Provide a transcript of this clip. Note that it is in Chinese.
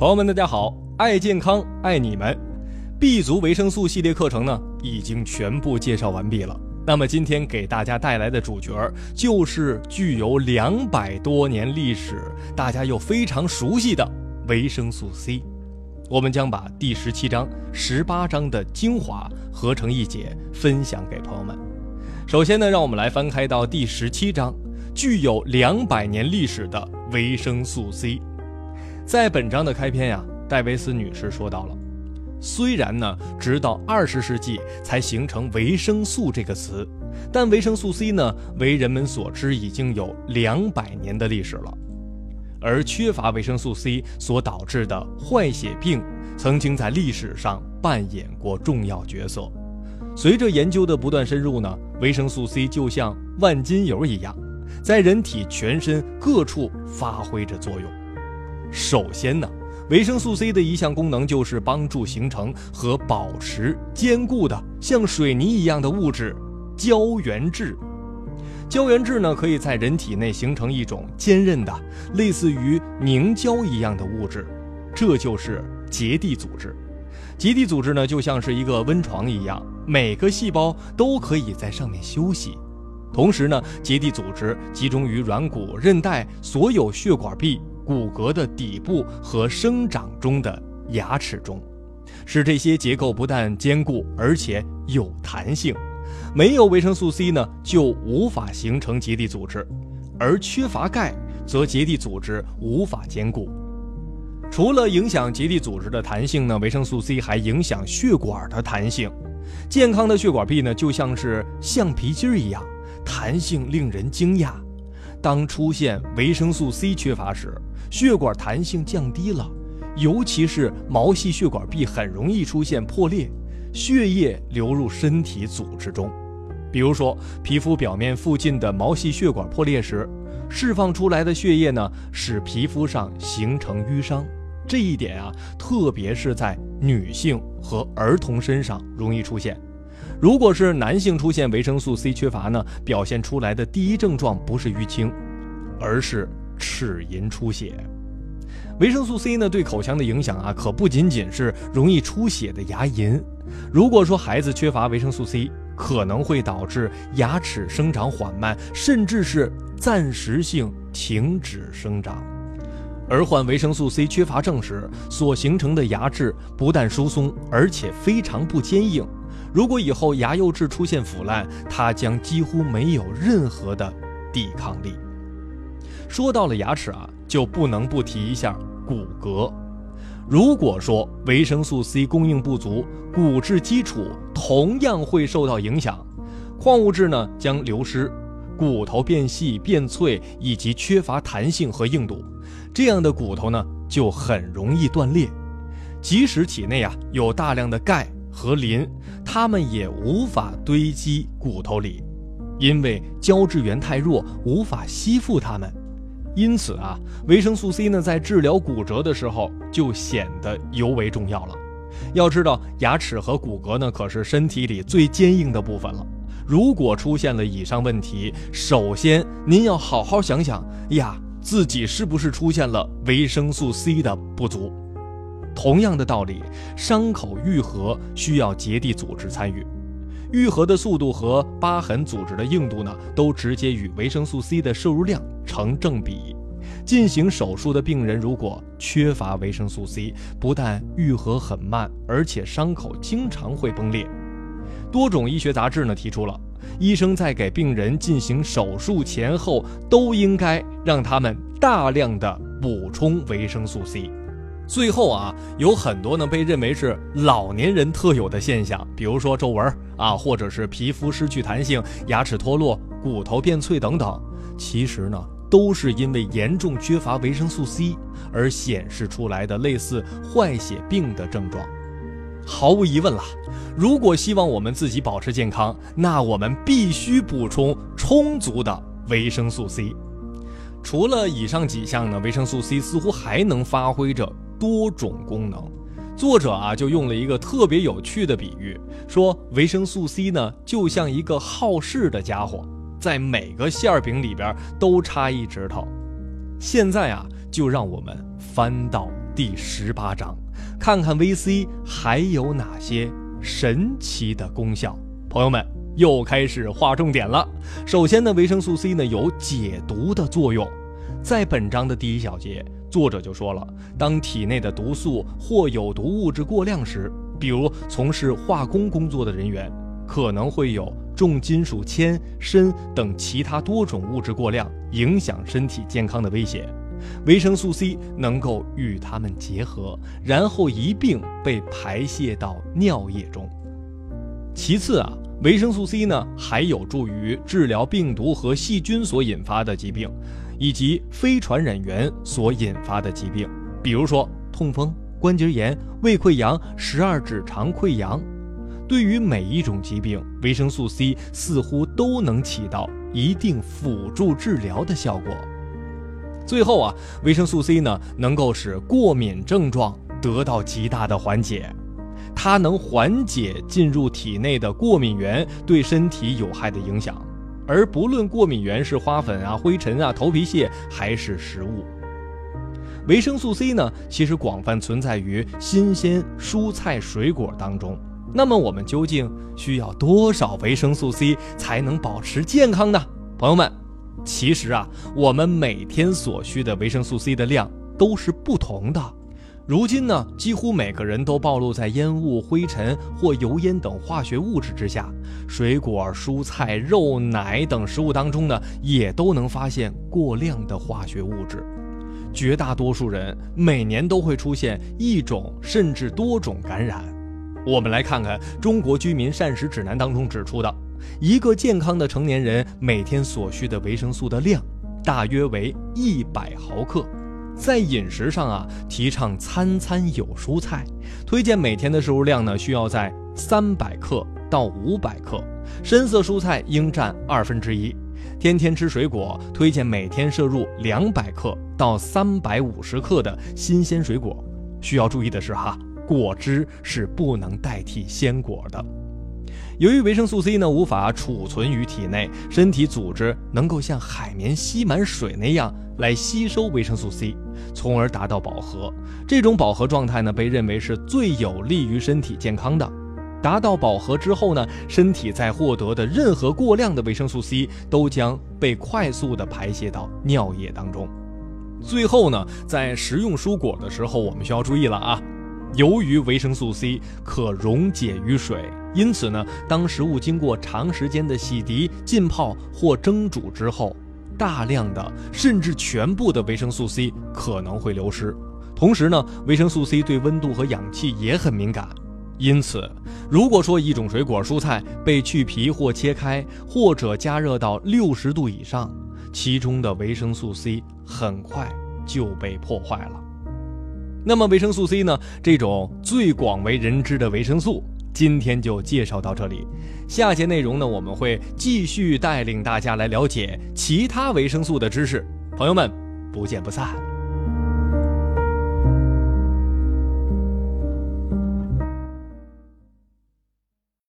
朋友们，大家好！爱健康，爱你们。B 族维生素系列课程呢，已经全部介绍完毕了。那么今天给大家带来的主角就是具有两百多年历史、大家又非常熟悉的维生素 C。我们将把第十七章、十八章的精华合成一节，分享给朋友们。首先呢，让我们来翻开到第十七章，具有两百年历史的维生素 C。在本章的开篇呀，戴维斯女士说到了，虽然呢，直到二十世纪才形成维生素这个词，但维生素 C 呢，为人们所知已经有两百年的历史了。而缺乏维生素 C 所导致的坏血病，曾经在历史上扮演过重要角色。随着研究的不断深入呢，维生素 C 就像万金油一样，在人体全身各处发挥着作用。首先呢，维生素 C 的一项功能就是帮助形成和保持坚固的像水泥一样的物质——胶原质。胶原质呢，可以在人体内形成一种坚韧的、类似于凝胶一样的物质，这就是结缔组织。结缔组织呢，就像是一个温床一样，每个细胞都可以在上面休息。同时呢，结缔组织集中于软骨、韧带、所有血管壁。骨骼的底部和生长中的牙齿中，使这些结构不但坚固，而且有弹性。没有维生素 C 呢，就无法形成结缔组织；而缺乏钙，则结缔组织无法坚固。除了影响结缔组织的弹性呢，维生素 C 还影响血管的弹性。健康的血管壁呢，就像是橡皮筋一样，弹性令人惊讶。当出现维生素 C 缺乏时，血管弹性降低了，尤其是毛细血管壁很容易出现破裂，血液流入身体组织中。比如说，皮肤表面附近的毛细血管破裂时，释放出来的血液呢，使皮肤上形成淤伤。这一点啊，特别是在女性和儿童身上容易出现。如果是男性出现维生素 C 缺乏呢，表现出来的第一症状不是淤青，而是齿龈出血。维生素 C 呢对口腔的影响啊，可不仅仅是容易出血的牙龈。如果说孩子缺乏维生素 C，可能会导致牙齿生长缓慢，甚至是暂时性停止生长。而患维生素 C 缺乏症时所形成的牙质不但疏松，而且非常不坚硬。如果以后牙釉质出现腐烂，它将几乎没有任何的抵抗力。说到了牙齿啊，就不能不提一下骨骼。如果说维生素 C 供应不足，骨质基础同样会受到影响，矿物质呢将流失，骨头变细变脆，以及缺乏弹性和硬度，这样的骨头呢就很容易断裂。即使体内啊有大量的钙。和磷，它们也无法堆积骨头里，因为胶质源太弱，无法吸附它们。因此啊，维生素 C 呢，在治疗骨折的时候就显得尤为重要了。要知道，牙齿和骨骼呢，可是身体里最坚硬的部分了。如果出现了以上问题，首先您要好好想想呀，自己是不是出现了维生素 C 的不足。同样的道理，伤口愈合需要结缔组织参与，愈合的速度和疤痕组织的硬度呢，都直接与维生素 C 的摄入量成正比。进行手术的病人如果缺乏维生素 C，不但愈合很慢，而且伤口经常会崩裂。多种医学杂志呢提出了，医生在给病人进行手术前后都应该让他们大量的补充维生素 C。最后啊，有很多呢被认为是老年人特有的现象，比如说皱纹啊，或者是皮肤失去弹性、牙齿脱落、骨头变脆等等，其实呢都是因为严重缺乏维生素 C 而显示出来的类似坏血病的症状。毫无疑问啦，如果希望我们自己保持健康，那我们必须补充充足的维生素 C。除了以上几项呢，维生素 C 似乎还能发挥着。多种功能，作者啊就用了一个特别有趣的比喻，说维生素 C 呢就像一个好事的家伙，在每个馅饼里边都插一指头。现在啊，就让我们翻到第第十八章，看看 VC 还有哪些神奇的功效。朋友们又开始划重点了。首先呢，维生素 C 呢有解毒的作用。在本章的第一小节，作者就说了，当体内的毒素或有毒物质过量时，比如从事化工工作的人员，可能会有重金属铅、砷等其他多种物质过量，影响身体健康的威胁。维生素 C 能够与它们结合，然后一并被排泄到尿液中。其次啊，维生素 C 呢还有助于治疗病毒和细菌所引发的疾病，以及非传染源所引发的疾病，比如说痛风、关节炎、胃溃疡、十二指肠溃疡。对于每一种疾病，维生素 C 似乎都能起到一定辅助治疗的效果。最后啊，维生素 C 呢能够使过敏症状得到极大的缓解，它能缓解进入体内的过敏源对身体有害的影响，而不论过敏源是花粉啊、灰尘啊、头皮屑还是食物。维生素 C 呢其实广泛存在于新鲜蔬菜水果当中。那么我们究竟需要多少维生素 C 才能保持健康呢？朋友们。其实啊，我们每天所需的维生素 C 的量都是不同的。如今呢，几乎每个人都暴露在烟雾、灰尘或油烟等化学物质之下。水果、蔬菜、肉奶等食物当中呢，也都能发现过量的化学物质。绝大多数人每年都会出现一种甚至多种感染。我们来看看《中国居民膳食指南》当中指出的。一个健康的成年人每天所需的维生素的量，大约为一百毫克。在饮食上啊，提倡餐餐有蔬菜，推荐每天的摄入量呢，需要在三百克到五百克。深色蔬菜应占二分之一。天天吃水果，推荐每天摄入两百克到三百五十克的新鲜水果。需要注意的是哈，果汁是不能代替鲜果的。由于维生素 C 呢无法储存于体内，身体组织能够像海绵吸满水那样来吸收维生素 C，从而达到饱和。这种饱和状态呢被认为是最有利于身体健康的。达到饱和之后呢，身体在获得的任何过量的维生素 C 都将被快速的排泄到尿液当中。最后呢，在食用蔬果的时候，我们需要注意了啊。由于维生素 C 可溶解于水，因此呢，当食物经过长时间的洗涤、浸泡或蒸煮之后，大量的甚至全部的维生素 C 可能会流失。同时呢，维生素 C 对温度和氧气也很敏感，因此，如果说一种水果、蔬菜被去皮或切开，或者加热到六十度以上，其中的维生素 C 很快就被破坏了。那么维生素 C 呢？这种最广为人知的维生素，今天就介绍到这里。下节内容呢，我们会继续带领大家来了解其他维生素的知识。朋友们，不见不散。